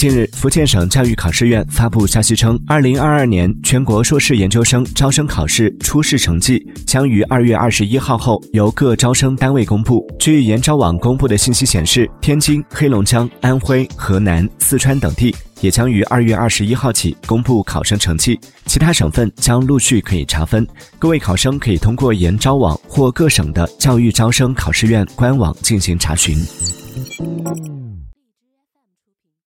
近日福建省教育考试院发布消息称二零二二年全国硕士研究生招生考试初试成绩将于二月二十一号后由各招生单位公布。据研招网公布的信息显示天津黑龙江安徽河南四川等地也将于二月二十一号起公布考生成绩其他省份将陆续可以查分。各位考生可以通过研招网或各省的教育招生考试院官网进行查询。